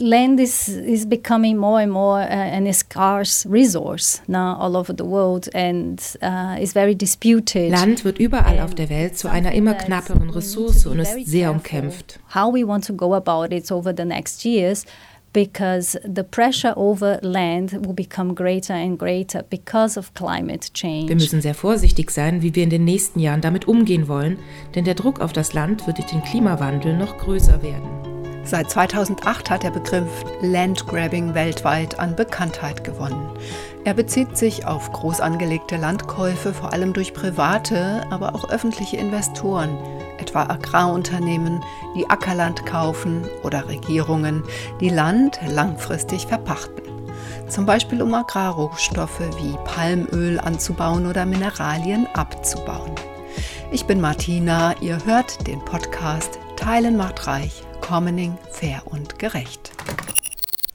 Land is, is becoming more and more uh, an scarce resource now all over the world and uh, is very disputed. Land wird überall auf der Welt zu einer immer knapperen Ressource und ist sehr umkämpft. How we want to go about it over the next years because the pressure over land will become greater and greater because of climate change. Wir müssen sehr vorsichtig sein, wie wir in den nächsten Jahren damit umgehen wollen, denn der Druck auf das Land wird durch den Klimawandel noch größer werden. Seit 2008 hat der Begriff Landgrabbing weltweit an Bekanntheit gewonnen. Er bezieht sich auf groß angelegte Landkäufe, vor allem durch private, aber auch öffentliche Investoren, etwa Agrarunternehmen, die Ackerland kaufen oder Regierungen, die Land langfristig verpachten. Zum Beispiel um Agrarrohstoffe wie Palmöl anzubauen oder Mineralien abzubauen. Ich bin Martina, ihr hört den Podcast Teilen macht reich Commoning fair und gerecht.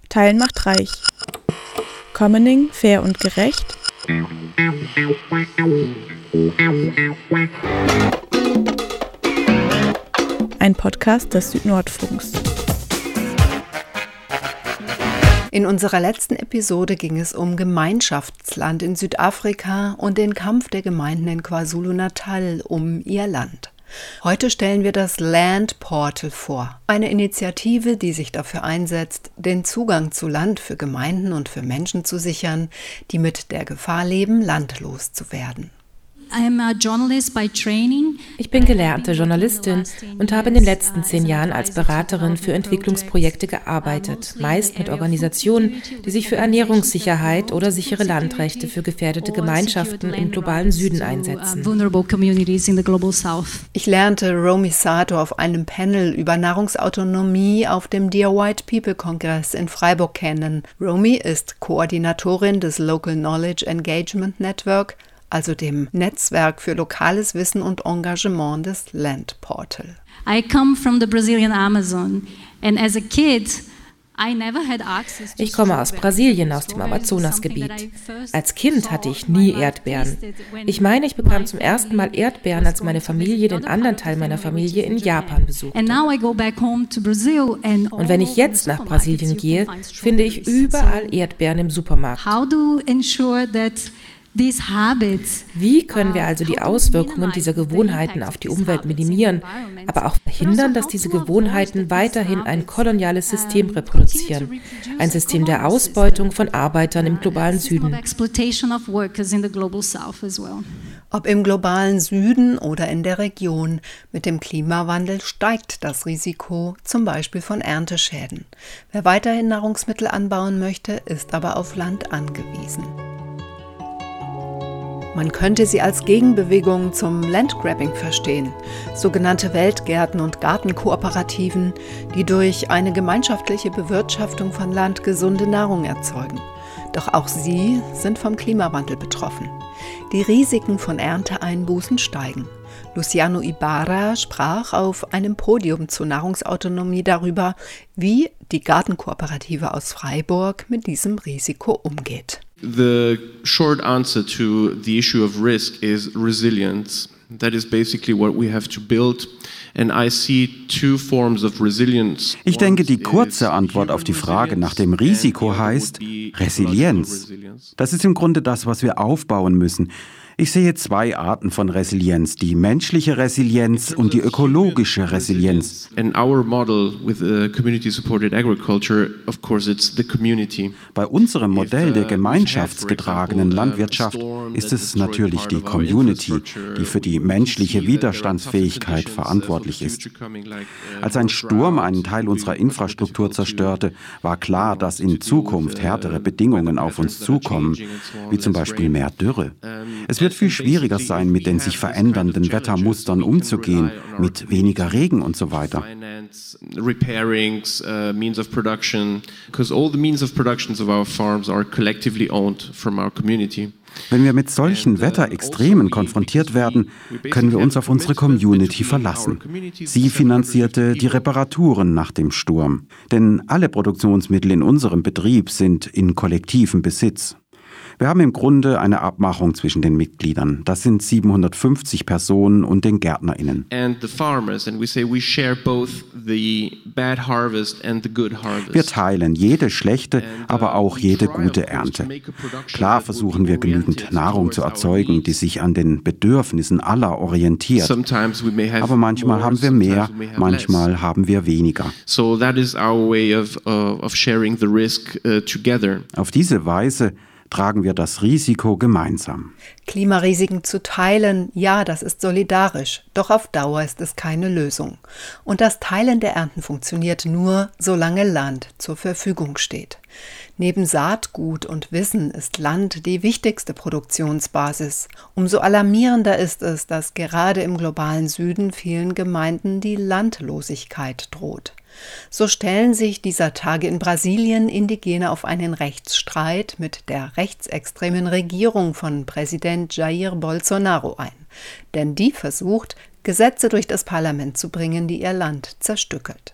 Teilen macht reich. Commoning fair und gerecht. Ein Podcast des Südnordfunks. In unserer letzten Episode ging es um Gemeinschaftsland in Südafrika und den Kampf der Gemeinden in KwaZulu-Natal um ihr Land. Heute stellen wir das Land Portal vor, eine Initiative, die sich dafür einsetzt, den Zugang zu Land für Gemeinden und für Menschen zu sichern, die mit der Gefahr leben, landlos zu werden. Ich bin gelernte Journalistin und habe in den letzten zehn Jahren als Beraterin für Entwicklungsprojekte gearbeitet, meist mit Organisationen, die sich für Ernährungssicherheit oder sichere Landrechte für gefährdete Gemeinschaften im globalen Süden einsetzen. Ich lernte Romy Sato auf einem Panel über Nahrungsautonomie auf dem Dear White People Kongress in Freiburg kennen. Romy ist Koordinatorin des Local Knowledge Engagement Network also dem Netzwerk für lokales Wissen und Engagement des Land Portal. I come from the Brazilian Amazon and as a kid ich komme aus Brasilien, aus dem Amazonasgebiet. Als Kind hatte ich nie Erdbeeren. Ich meine, ich bekam zum ersten Mal Erdbeeren, als meine Familie den anderen Teil meiner Familie in Japan besuchte. Und wenn ich jetzt nach Brasilien gehe, finde ich überall Erdbeeren im Supermarkt. Wie können wir also die Auswirkungen dieser Gewohnheiten auf die Umwelt minimieren, aber auch verhindern, dass diese Gewohnheiten weiterhin ein koloniales System reproduzieren, ein System der Ausbeutung von Arbeitern im globalen Süden? Ob im globalen Süden oder in der Region, mit dem Klimawandel steigt das Risiko, zum Beispiel von Ernteschäden. Wer weiterhin Nahrungsmittel anbauen möchte, ist aber auf Land angewiesen. Man könnte sie als Gegenbewegung zum Landgrabbing verstehen, sogenannte Weltgärten und Gartenkooperativen, die durch eine gemeinschaftliche Bewirtschaftung von Land gesunde Nahrung erzeugen. Doch auch sie sind vom Klimawandel betroffen. Die Risiken von Ernteeinbußen steigen. Luciano Ibarra sprach auf einem Podium zur Nahrungsautonomie darüber, wie die Gartenkooperative aus Freiburg mit diesem Risiko umgeht. The short answer to the issue of risk is resilience. That is basically what we have to build. Ich denke, die kurze Antwort auf die Frage nach dem Risiko heißt Resilienz. Das ist im Grunde das, was wir aufbauen müssen. Ich sehe zwei Arten von Resilienz, die menschliche Resilienz und die ökologische Resilienz. Bei unserem Modell der gemeinschaftsgetragenen Landwirtschaft ist es natürlich die Community, die für die menschliche Widerstandsfähigkeit verantwortlich ist. Als ein Sturm einen Teil unserer Infrastruktur zerstörte, war klar, dass in Zukunft härtere Bedingungen auf uns zukommen, wie zum Beispiel mehr Dürre. Es wird wird viel schwieriger sein, mit den sich verändernden Wettermustern umzugehen, mit weniger Regen und so weiter. Wenn wir mit solchen Wetterextremen konfrontiert werden, können wir uns auf unsere Community verlassen. Sie finanzierte die Reparaturen nach dem Sturm. Denn alle Produktionsmittel in unserem Betrieb sind in kollektivem Besitz. Wir haben im Grunde eine Abmachung zwischen den Mitgliedern. Das sind 750 Personen und den GärtnerInnen. Wir teilen jede schlechte, aber auch jede gute Ernte. Klar versuchen wir genügend Nahrung zu erzeugen, die sich an den Bedürfnissen aller orientiert. Aber manchmal haben wir mehr, manchmal haben wir weniger. Uh, uh, Auf diese Weise tragen wir das Risiko gemeinsam. Klimarisiken zu teilen, ja, das ist solidarisch, doch auf Dauer ist es keine Lösung. Und das Teilen der Ernten funktioniert nur, solange Land zur Verfügung steht. Neben Saatgut und Wissen ist Land die wichtigste Produktionsbasis. Umso alarmierender ist es, dass gerade im globalen Süden vielen Gemeinden die Landlosigkeit droht. So stellen sich dieser Tage in Brasilien Indigene auf einen Rechtsstreit mit der rechtsextremen Regierung von Präsident Jair Bolsonaro ein. Denn die versucht, Gesetze durch das Parlament zu bringen, die ihr Land zerstückelt.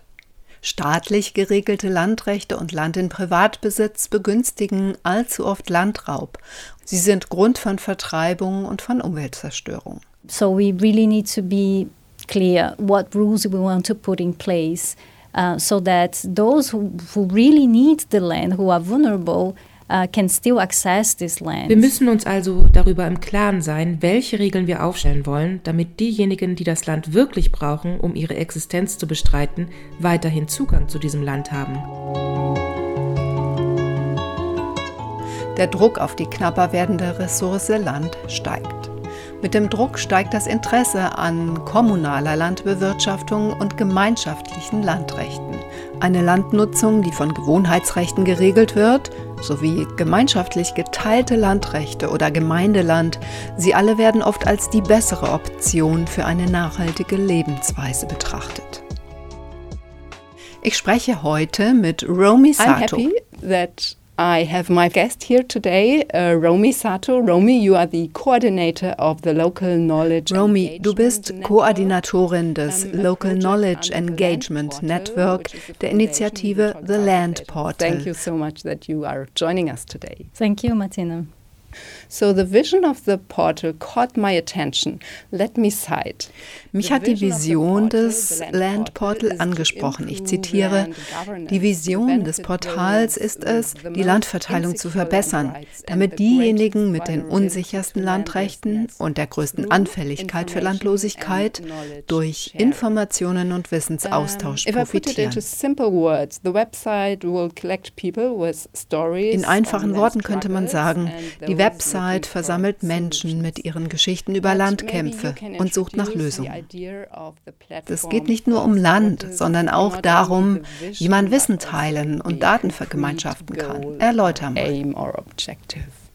Staatlich geregelte Landrechte und Land in Privatbesitz begünstigen allzu oft Landraub. Sie sind Grund von Vertreibung und von Umweltzerstörung. So we really need to be clear what rules we want to put in place uh, so that those who, who really need the land, who are vulnerable, uh, can still access this land. Wir müssen uns also darüber im Klaren sein, welche Regeln wir aufstellen wollen, damit diejenigen, die das Land wirklich brauchen, um ihre Existenz zu bestreiten, weiterhin Zugang zu diesem Land haben. Der Druck auf die knapper werdende Ressource Land steigt. Mit dem Druck steigt das Interesse an kommunaler Landbewirtschaftung und gemeinschaftlichen Landrechten. Eine Landnutzung, die von Gewohnheitsrechten geregelt wird, sowie gemeinschaftlich geteilte Landrechte oder Gemeindeland, sie alle werden oft als die bessere Option für eine nachhaltige Lebensweise betrachtet. Ich spreche heute mit Romy Sato. I have my guest here today, uh, Romy Sato. Romy, you are the coordinator of the Local Knowledge. Romy, du bist Koordinatorin des Local Knowledge Engagement Network der Initiative The Land Portal. Thank you so much that you are joining us today. Thank you, Martina. So the vision of the portal caught my attention. Let me cite. Mich hat die Vision des Land Portal angesprochen. Ich zitiere, die Vision des Portals ist es, die Landverteilung zu verbessern, damit diejenigen mit den unsichersten Landrechten und der größten Anfälligkeit für Landlosigkeit durch Informationen und Wissensaustausch profitieren. In einfachen Worten könnte man sagen, die Website versammelt Menschen mit ihren Geschichten über Landkämpfe und sucht nach Lösungen. Es geht nicht nur um Land, sondern auch darum, wie man Wissen teilen und Daten vergemeinschaften kann. Erläuter mal.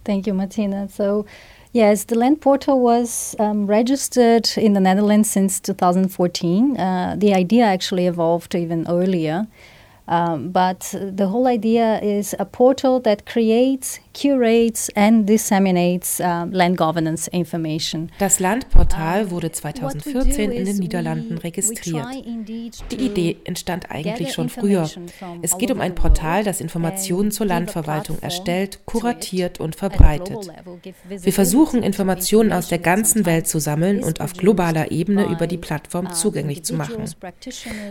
Thank you, Martina. So, Yes, the Land Portal was um, registered in the Netherlands since 2014. Uh, the idea actually evolved even earlier. Um, but the whole idea is a portal that creates curates and disseminates uh, land governance information. Das Landportal wurde 2014 in den Niederlanden registriert. Die Idee entstand eigentlich schon früher. Es geht um ein Portal, das Informationen zur Landverwaltung erstellt, kuratiert und verbreitet. Wir versuchen, Informationen aus der ganzen Welt zu sammeln und auf globaler Ebene über die Plattform zugänglich zu machen.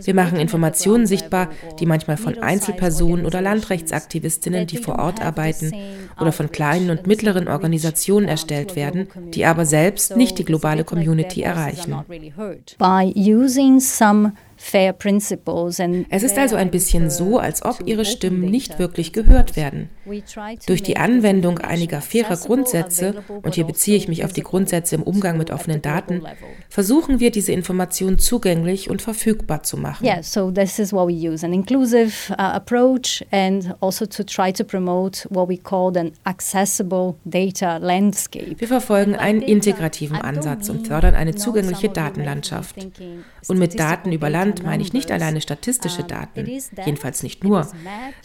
Wir machen Informationen sichtbar, die manchmal von Einzelpersonen oder Landrechtsaktivistinnen, die vor Ort arbeiten, oder von kleinen und mittleren Organisationen erstellt werden, die aber selbst nicht die globale Community erreichen. By using some es ist also ein bisschen so, als ob ihre Stimmen nicht wirklich gehört werden. Durch die Anwendung einiger fairer Grundsätze, und hier beziehe ich mich auf die Grundsätze im Umgang mit offenen Daten, versuchen wir diese Informationen zugänglich und verfügbar zu machen. Yeah, so this is what we use, an inclusive uh, approach and also to try to promote what we call an accessible data landscape. Wir verfolgen einen integrativen Ansatz und fördern eine zugängliche Datenlandschaft. Und mit Daten über Land Land meine ich nicht alleine statistische Daten, jedenfalls nicht nur.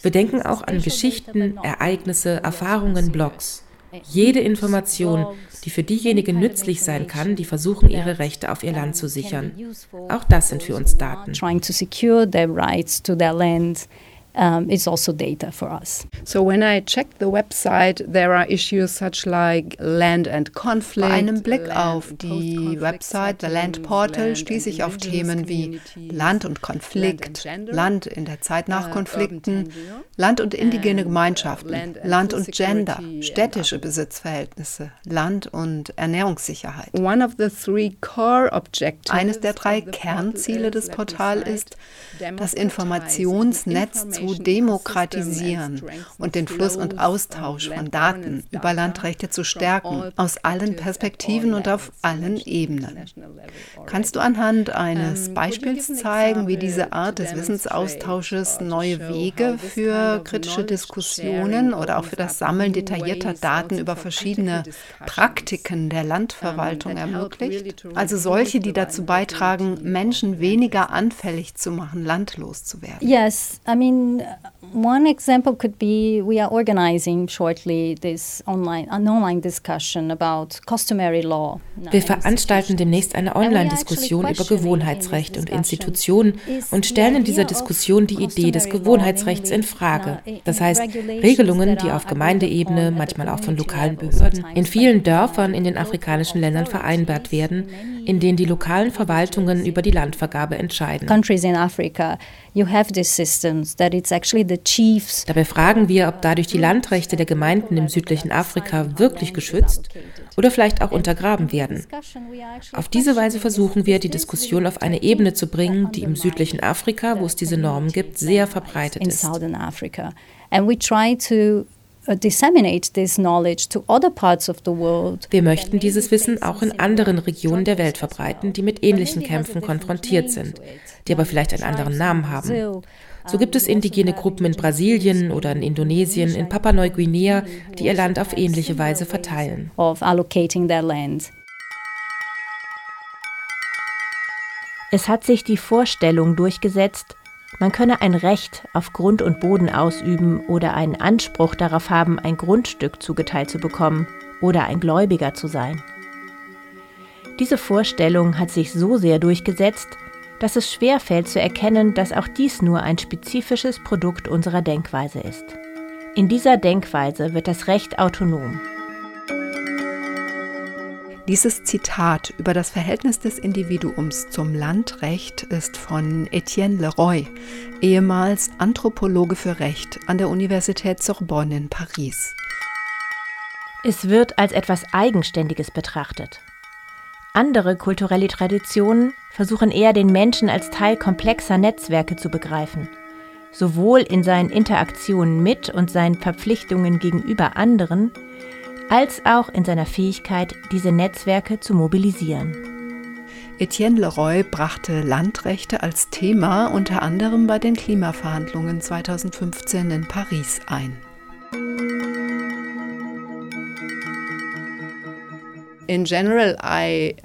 Wir denken auch an Geschichten, Ereignisse, Erfahrungen, Blogs. Jede Information, die für diejenigen nützlich sein kann, die versuchen, ihre Rechte auf ihr Land zu sichern. Auch das sind für uns Daten. Um, it's also data for us. So when I check the website, there are issues such like land and conflict. Bei einem Blick auf die Website, the Land Portal, stieß ich auf Themen wie Land und Konflikt, Land in der Zeit nach uh, Konflikten, Land und indigene Gemeinschaften, Land und Gender, städtische Besitzverhältnisse, Land und Ernährungssicherheit. Eines der drei Kernziele des Portals ist, das Informationsnetz zu demokratisieren und den Fluss und Austausch von Daten über Landrechte zu stärken, aus allen Perspektiven und auf allen Ebenen. Kannst du anhand eines Beispiels zeigen, wie diese Art des Wissensaustausches neue Wege für kritische Diskussionen oder auch für das Sammeln detaillierter Daten über verschiedene Praktiken der Landverwaltung ermöglicht? Also solche, die dazu beitragen, Menschen weniger anfällig zu machen, landlos zu werden. Yes, I mean one example could be we are organizing shortly this online an online discussion about customary law. Wir veranstalten demnächst eine Online-Diskussion über Gewohnheitsrecht und Institutionen und stellen in dieser Diskussion die Idee des Gewohnheitsrechts in Frage. Das heißt, Regelungen, die auf Gemeindeebene, manchmal auch von lokalen Behörden, in vielen Dörfern in den afrikanischen Ländern vereinbart werden, in denen die lokalen Verwaltungen über die Landvergabe entscheiden. Countries in Africa, you have these systems that it's actually the chiefs. Dabei fragen wir, ob dadurch die Landrechte der Gemeinden im südlichen Afrika wirklich geschützt oder vielleicht auch untergraben werden. Auf diese Weise versuchen wir, die Diskussion auf eine Ebene zu bringen, die im südlichen Afrika, wo es diese Normen gibt, sehr verbreitet ist. Uh, disseminate this knowledge to other parts of the world. Wir möchten dieses Wissen auch in anderen Regionen der Welt verbreiten, die mit ähnlichen Kämpfen konfrontiert sind, die aber vielleicht einen anderen Namen haben. So gibt es indigene Gruppen in Brasilien oder in Indonesien, in Papua-Neuguinea, die ihr Land auf ähnliche Weise verteilen. Es hat sich die Vorstellung durchgesetzt, man könne ein Recht auf Grund und Boden ausüben oder einen Anspruch darauf haben, ein Grundstück zugeteilt zu bekommen oder ein Gläubiger zu sein. Diese Vorstellung hat sich so sehr durchgesetzt, dass es schwerfällt zu erkennen, dass auch dies nur ein spezifisches Produkt unserer Denkweise ist. In dieser Denkweise wird das Recht autonom. Dieses Zitat über das Verhältnis des Individuums zum Landrecht ist von Etienne Leroy, ehemals Anthropologe für Recht an der Universität Sorbonne in Paris. Es wird als etwas Eigenständiges betrachtet. Andere kulturelle Traditionen versuchen eher den Menschen als Teil komplexer Netzwerke zu begreifen, sowohl in seinen Interaktionen mit und seinen Verpflichtungen gegenüber anderen, als auch in seiner Fähigkeit, diese Netzwerke zu mobilisieren. Etienne Leroy brachte Landrechte als Thema unter anderem bei den Klimaverhandlungen 2015 in Paris ein. In general, I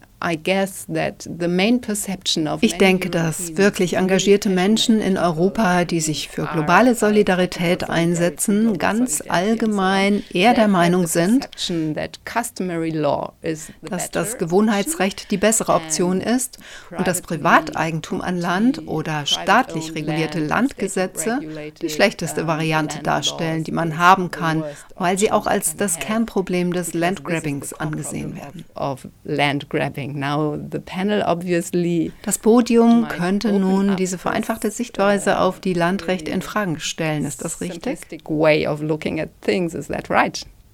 ich denke, dass wirklich engagierte Menschen in Europa, die sich für globale Solidarität einsetzen, ganz allgemein eher der Meinung sind, dass das Gewohnheitsrecht die bessere Option ist und das Privateigentum an Land oder staatlich regulierte Landgesetze die schlechteste Variante darstellen, die man haben kann, weil sie auch als das Kernproblem des Landgrabbings angesehen werden. Das Podium könnte nun diese vereinfachte Sichtweise auf die Landrechte in Frage stellen. Ist das richtig?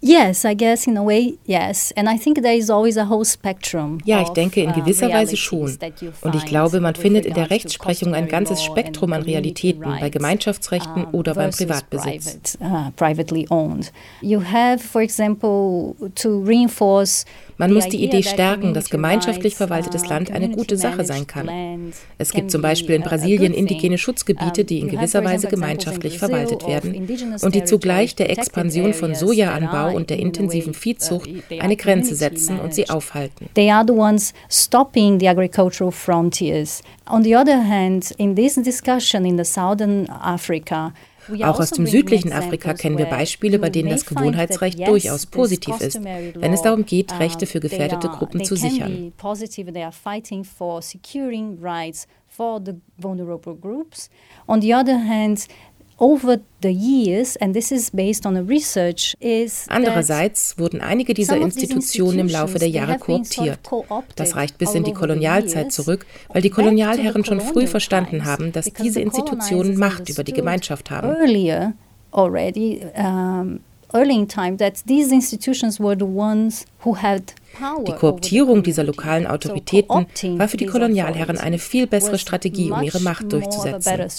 Yes, I guess in a way, yes. And I think there is always a whole spectrum. Ja, ich denke in gewisser Weise schon. Und ich glaube, man findet in der Rechtsprechung ein ganzes Spektrum an Realitäten bei Gemeinschaftsrechten oder beim Privatbesitz. Uh, privately owned. You have, for example, to reinforce man muss die Idee stärken, dass gemeinschaftlich verwaltetes Land eine gute Sache sein kann. Es gibt zum Beispiel in Brasilien indigene Schutzgebiete, die in gewisser Weise gemeinschaftlich verwaltet werden und die zugleich der Expansion von Sojaanbau und der intensiven Viehzucht eine Grenze setzen und sie aufhalten. They are the ones stopping the agricultural frontiers. On the other hand, in this discussion in the southern Africa, auch aus dem südlichen Afrika kennen wir Beispiele, bei denen das Gewohnheitsrecht durchaus positiv ist, wenn es darum geht, Rechte für gefährdete Gruppen zu sichern. On the other hand, Andererseits wurden einige dieser Institutionen im Laufe der Jahre kooptiert. Das reicht bis in die Kolonialzeit zurück, weil die Kolonialherren schon früh verstanden haben, dass diese Institutionen Macht über die Gemeinschaft haben. Already, um, early in time, that these institutions were the ones who had die Kooptierung dieser lokalen Autoritäten war für die Kolonialherren eine viel bessere Strategie, um ihre Macht durchzusetzen.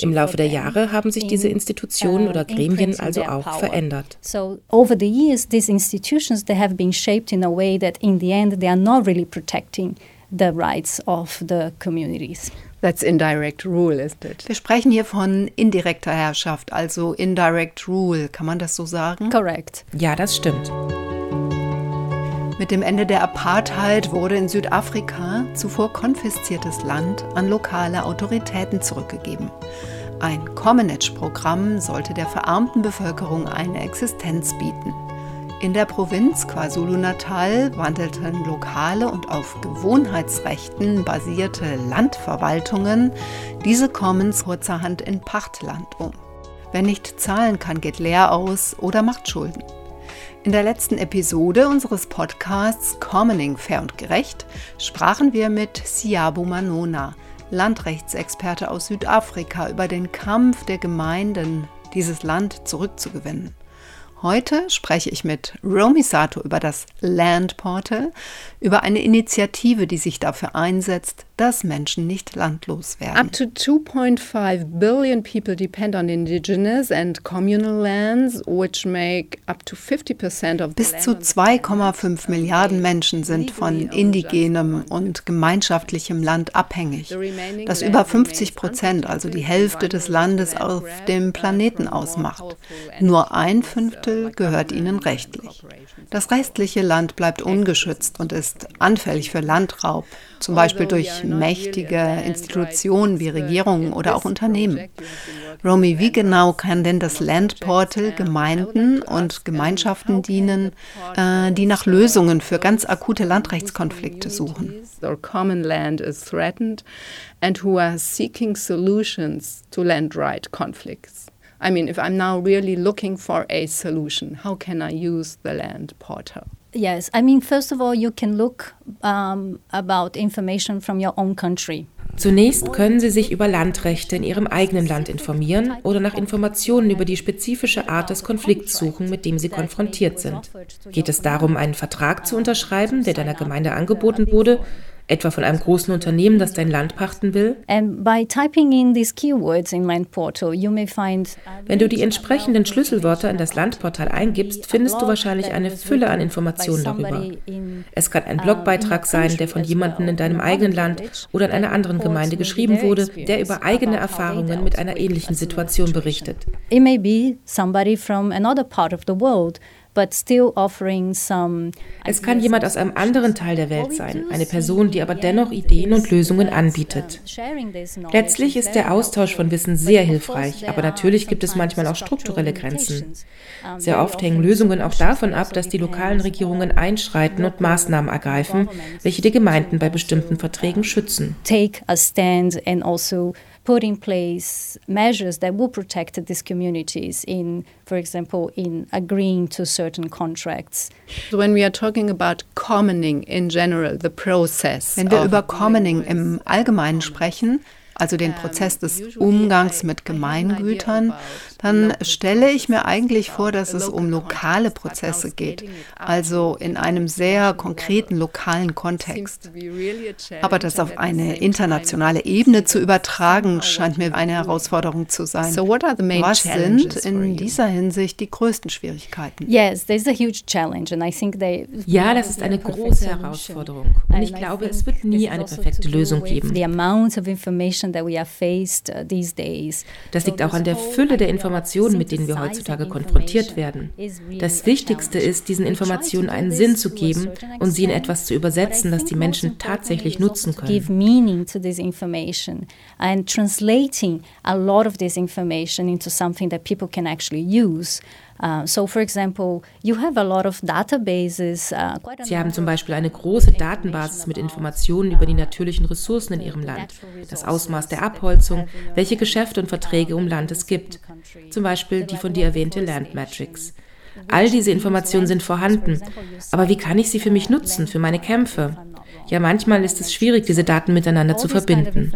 Im Laufe der Jahre haben sich diese Institutionen oder Gremien also auch verändert. So over the years these institutions they have been shaped in a way that in the end they are not really protecting the rights of the communities. That's indirect rule, isn't it? Wir sprechen hier von indirekter Herrschaft, also indirect rule. Kann man das so sagen? Correct. Ja, das stimmt. Mit dem Ende der Apartheid wurde in Südafrika zuvor konfisziertes Land an lokale Autoritäten zurückgegeben. Ein Comanage-Programm sollte der verarmten Bevölkerung eine Existenz bieten. In der Provinz KwaZulu-Natal wandelten lokale und auf Gewohnheitsrechten basierte Landverwaltungen diese Commons kurzerhand in Pachtland um. Wer nicht zahlen kann, geht leer aus oder macht Schulden. In der letzten Episode unseres Podcasts Commoning fair und gerecht sprachen wir mit Siabu Manona, Landrechtsexperte aus Südafrika, über den Kampf der Gemeinden, dieses Land zurückzugewinnen. Heute spreche ich mit Romy Sato über das Land Portal, über eine Initiative, die sich dafür einsetzt, dass Menschen nicht landlos werden. Up to 2.5 billion people depend on indigenous and communal lands, which make up to 50% of Bis zu 2,5 Milliarden Menschen sind von indigenem und gemeinschaftlichem Land abhängig, das über 50 Prozent, also die Hälfte des Landes auf dem Planeten ausmacht. Nur ein Fünftel gehört ihnen rechtlich. Das restliche Land bleibt ungeschützt und ist anfällig für Landraub, zum Beispiel durch mächtige Institutionen wie Regierungen oder auch Unternehmen. Romy, wie genau kann denn das Land Portal Gemeinden und Gemeinschaften dienen, äh, die nach Lösungen für ganz akute Landrechtskonflikte suchen? and who are seeking solutions to land right conflicts. I mean, if I'm now really looking for a solution, how can I use the land portal? Yes, I mean, first of all, you can look um, about information from your own country. Zunächst können Sie sich über Landrechte in Ihrem eigenen Land informieren oder nach Informationen über die spezifische Art des Konflikts suchen, mit dem Sie konfrontiert sind. Geht es darum, einen Vertrag zu unterschreiben, der deiner Gemeinde angeboten wurde, etwa von einem großen Unternehmen, das dein Land pachten will? Wenn du die entsprechenden Schlüsselwörter in das Landportal eingibst, findest du wahrscheinlich eine Fülle an Informationen darüber. Es kann ein Blogbeitrag sein, der von jemandem in deinem eigenen Land oder in einer anderen Gemeinde geschrieben wurde, der über eigene Erfahrungen mit einer ähnlichen Situation berichtet. It may be somebody from another part of the world es kann jemand aus einem anderen Teil der Welt sein, eine Person, die aber dennoch Ideen und Lösungen anbietet. Letztlich ist der Austausch von Wissen sehr hilfreich, aber natürlich gibt es manchmal auch strukturelle Grenzen. Sehr oft hängen Lösungen auch davon ab, dass die lokalen Regierungen einschreiten und Maßnahmen ergreifen, welche die Gemeinden bei bestimmten Verträgen schützen. Take a stand and also put in place measures that will protect these communities in, for example, in agreeing to certain contracts. When we are talking about commoning in general, the process. Wenn wir über Commoning im Allgemeinen sprechen, also den Prozess um, des Umgangs mit Gemeingütern, dann stelle ich mir eigentlich vor, dass es um lokale Prozesse geht, also in einem sehr konkreten lokalen Kontext. Aber das auf eine internationale Ebene zu übertragen, scheint mir eine Herausforderung zu sein. Was sind in dieser Hinsicht die größten Schwierigkeiten? Ja, das ist eine große Herausforderung. Und ich glaube, es wird nie eine perfekte Lösung geben. Das liegt auch an der Fülle der Informationen Informationen, mit denen wir heutzutage konfrontiert werden. Das Wichtigste ist, diesen Informationen einen Sinn zu geben und sie in etwas zu übersetzen, das die Menschen tatsächlich nutzen können. Give meaning to this information and translating a lot of this information into something that people can actually use. Uh, so, for example, you have a lot of databases. Uh, Sie haben zum Beispiel eine große Datenbasis mit Informationen über die natürlichen Ressourcen in Ihrem Land, das Ausmaß der Abholzung, welche Geschäfte und Verträge um Land es gibt. Zum Beispiel die von dir erwähnte Land Matrix. All diese Informationen sind vorhanden, aber wie kann ich sie für mich nutzen, für meine Kämpfe? Ja, manchmal ist es schwierig, diese Daten miteinander zu verbinden.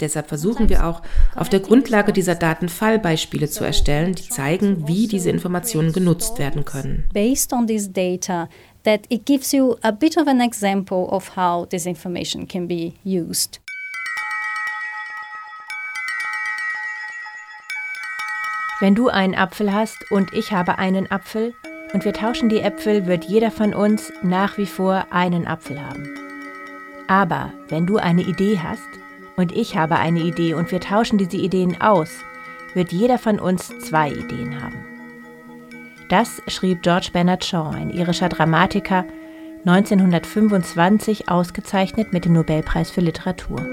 Deshalb versuchen wir auch, auf der Grundlage dieser Daten Fallbeispiele zu erstellen, die zeigen, wie diese Informationen genutzt werden können. Based on this data, that it gives you a bit of an example of how this information can be used. Wenn du einen Apfel hast und ich habe einen Apfel und wir tauschen die Äpfel, wird jeder von uns nach wie vor einen Apfel haben. Aber wenn du eine Idee hast und ich habe eine Idee und wir tauschen diese Ideen aus, wird jeder von uns zwei Ideen haben. Das schrieb George Bernard Shaw, ein irischer Dramatiker, 1925 ausgezeichnet mit dem Nobelpreis für Literatur.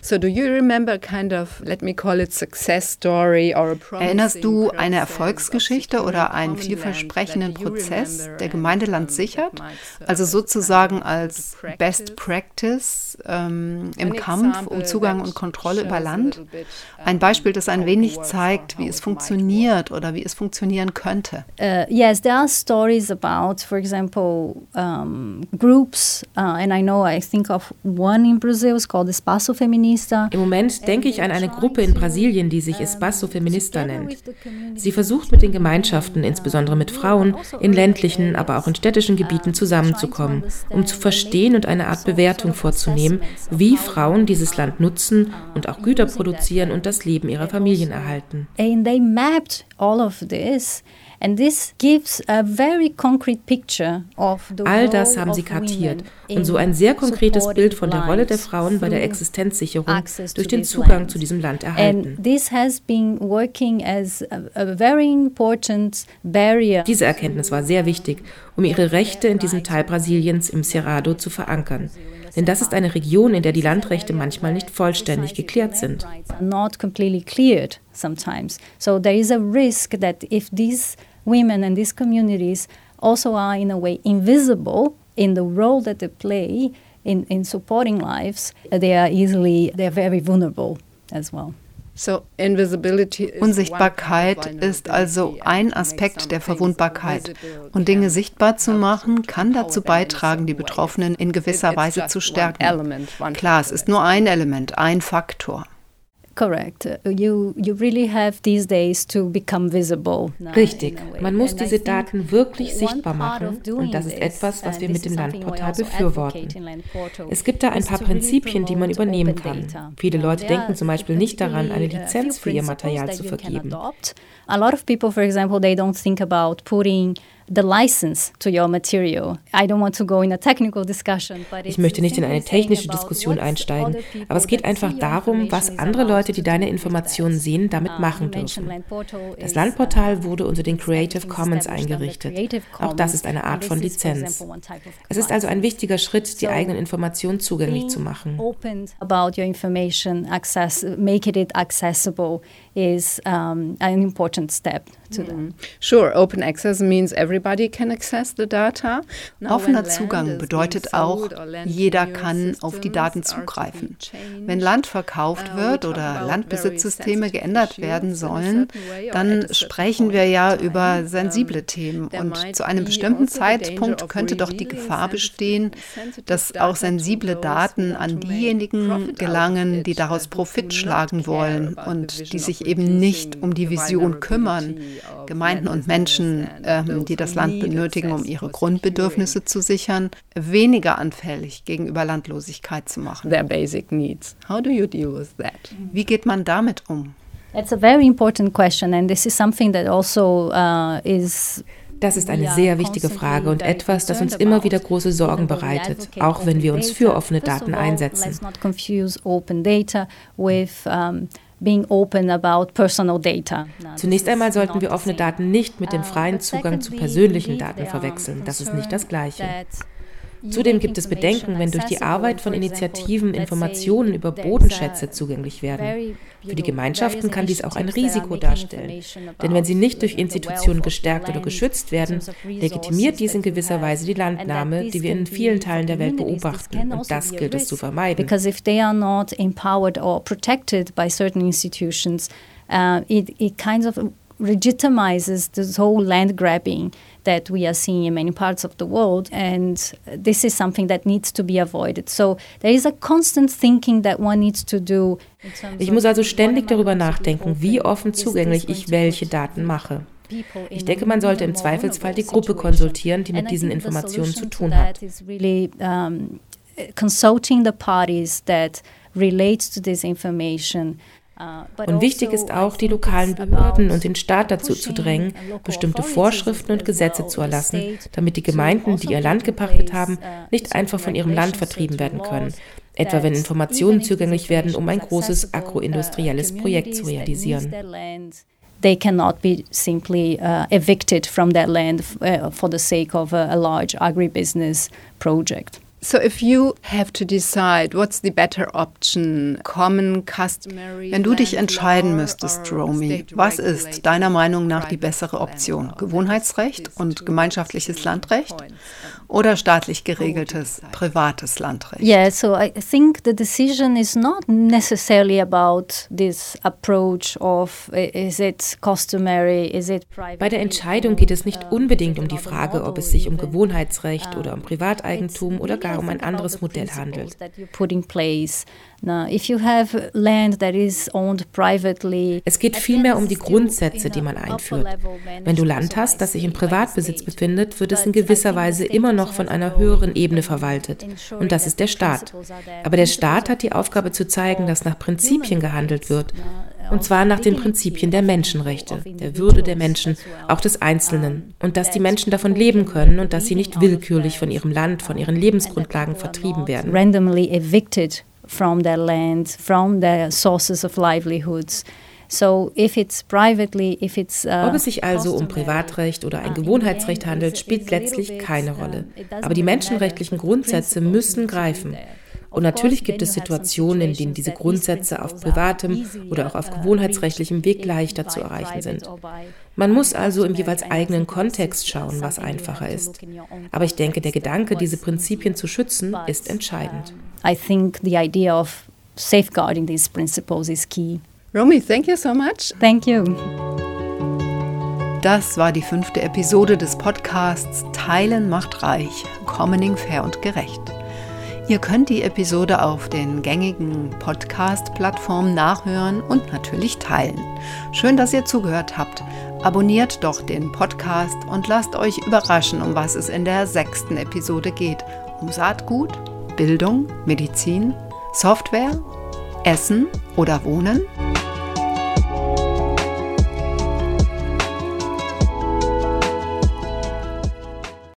So do you remember kind of, let me call it success story or a Erinnerst du eine Erfolgsgeschichte oder einen vielversprechenden Prozess, der Gemeindeland sichert? Also sozusagen als Best Practice ähm, im Kampf um Zugang und Kontrolle über Land? Ein Beispiel, das ein wenig zeigt, wie es funktioniert oder wie es funktionieren könnte. Uh, yes, there are stories about, for example, um, groups, uh, and I know I think of one in Brazil, it's called Espaço Feminista. Im Moment denke ich an eine Gruppe in Brasilien, die sich Espaço Feminista nennt. Sie versucht mit den Gemeinschaften, insbesondere mit Frauen, in ländlichen, aber auch in städtischen Gebieten zusammenzukommen, um zu verstehen und eine Art Bewertung vorzunehmen, wie Frauen dieses Land nutzen und auch Güter produzieren und das Leben ihrer Familien erhalten. And they mapped all of this All das haben sie kartiert und so ein sehr konkretes Bild von der Rolle der Frauen bei der Existenzsicherung durch den Zugang zu diesem Land erhalten. Diese Erkenntnis war sehr wichtig, um ihre Rechte in diesem Teil Brasiliens im Cerrado zu verankern. Denn das ist eine Region, in der die Landrechte manchmal nicht vollständig geklärt sind. So women and these communities also are in a way invisible in the role that they play in, in supporting lives, they are easily, they're very vulnerable as well. Unsichtbarkeit ist also ein Aspekt der Verwundbarkeit. Und Dinge sichtbar zu machen, kann dazu beitragen, die Betroffenen in gewisser Weise zu stärken. Klar, es ist nur ein Element, ein Faktor. Correct. You, you really have these days to become visible. Richtig. Man muss diese Daten wirklich sichtbar machen und das ist etwas, was wir mit dem Landportal befürworten. Es gibt da ein paar Prinzipien, die man übernehmen kann. Viele Leute denken zum Beispiel nicht daran, eine Lizenz für ihr Material zu vergeben. A lot of people, for example, they don't think about putting Ich möchte nicht in eine technische Diskussion einsteigen, aber es geht einfach darum, was andere Leute, die deine Informationen sehen, damit machen dürfen. Das Landportal wurde unter den Creative Commons eingerichtet. Auch das ist eine Art von Lizenz. Es ist also ein wichtiger Schritt, die eigenen Informationen zugänglich zu machen. Is um, an important step to them. Mm-hmm. Sure, open access means everybody can access the data. Offener Zugang bedeutet auch, jeder kann auf die Daten zugreifen. Wenn Land verkauft uh, wird oder Landbesitzsysteme geändert werden sollen, dann sprechen wir ja über sensible Themen. Und zu einem bestimmten Zeitpunkt könnte doch die Gefahr bestehen, dass auch sensible Daten an diejenigen gelangen, die daraus Profit schlagen wollen und die sich eben nicht um die Vision kümmern, Gemeinden und Menschen, äh, die das Land benötigen, um ihre Grundbedürfnisse zu sichern, weniger anfällig gegenüber Landlosigkeit zu machen. Their basic needs. How do you deal with that? Wie geht man damit um? That's a very important question and this is something that also uh, is das ist eine sehr wichtige Frage und etwas, das uns immer wieder große Sorgen bereitet, auch wenn wir uns für offene Daten einsetzen. Zunächst einmal sollten wir offene Daten nicht mit dem freien Zugang zu persönlichen Daten verwechseln. Das ist nicht das Gleiche. Zudem gibt es Bedenken, wenn durch die Arbeit von Initiativen Informationen über Bodenschätze zugänglich werden. Für die Gemeinschaften kann dies auch ein Risiko darstellen. Denn wenn sie nicht durch Institutionen gestärkt oder geschützt werden, legitimiert dies in gewisser Weise die Landnahme, die wir in vielen Teilen der Welt beobachten. Und das gilt es zu vermeiden. Because if they are not empowered or protected by certain institutions, uh, it, it kind of legitimizes this whole land grabbing that we are seeing in many parts of the world. And this is something that needs to be avoided. So there is a constant thinking that one needs to do. Ich muss also ständig darüber nachdenken, wie offen zugänglich ich welche Daten mache. Ich denke, man sollte im Zweifelsfall die Gruppe konsultieren, die mit diesen Informationen zu tun hat. Consulting the parties that relate to this information und wichtig ist auch, die lokalen Behörden und den Staat dazu zu drängen, bestimmte Vorschriften und Gesetze zu erlassen, damit die Gemeinden, die ihr Land gepachtet haben, nicht einfach von ihrem Land vertrieben werden können, etwa wenn Informationen zugänglich werden, um ein großes agroindustrielles Projekt zu realisieren. They cannot be simply uh, evicted from their land uh, for the sake of a, a large agribusiness project. So if you have to decide what's the better option, common customary Wenn du dich entscheiden müsstest, Romy, was ist deiner Meinung nach die bessere Option? Gewohnheitsrecht und gemeinschaftliches Landrecht oder staatlich geregeltes privates Landrecht? Yeah, so I think the decision is not necessarily about this approach of is it customary, is it private. Bei der Entscheidung geht es nicht unbedingt um die Frage, ob es sich um Gewohnheitsrecht oder um Privateigentum oder gar um ein anderes Modell handelt. Es geht vielmehr um die Grundsätze, die man einführt. Wenn du Land hast, das sich in Privatbesitz befindet, wird es in gewisser Weise immer noch von einer höheren Ebene verwaltet. Und das ist der Staat. Aber der Staat hat die Aufgabe zu zeigen, dass nach Prinzipien gehandelt wird. Und zwar nach den Prinzipien der Menschenrechte, der Würde der Menschen, auch des Einzelnen. Und dass die Menschen davon leben können und dass sie nicht willkürlich von ihrem Land, von ihren Lebensgrundlagen vertrieben werden. Randomly evicted from their land, from their sources of livelihoods. So if it's privately, if it's, uh, Ob es sich also um Privatrecht oder ein Gewohnheitsrecht handelt, spielt letztlich keine Rolle. Aber die menschenrechtlichen Grundsätze müssen greifen. Und natürlich gibt es Situationen, in denen diese Grundsätze auf privatem oder auch auf gewohnheitsrechtlichem Weg leichter zu erreichen sind. Man muss also im jeweils eigenen Kontext schauen, was einfacher ist. Aber ich denke, der Gedanke, diese Prinzipien zu schützen, ist entscheidend. I think the idea of safeguarding these principles is key. Romy, thank you so much. Thank you. Das war die fünfte Episode des Podcasts Teilen macht reich, Commoning fair und gerecht. Ihr könnt die Episode auf den gängigen Podcast-Plattformen nachhören und natürlich teilen. Schön, dass ihr zugehört habt. Abonniert doch den Podcast und lasst euch überraschen, um was es in der sechsten Episode geht. Um Saatgut, Bildung, Medizin, Software, Essen oder Wohnen?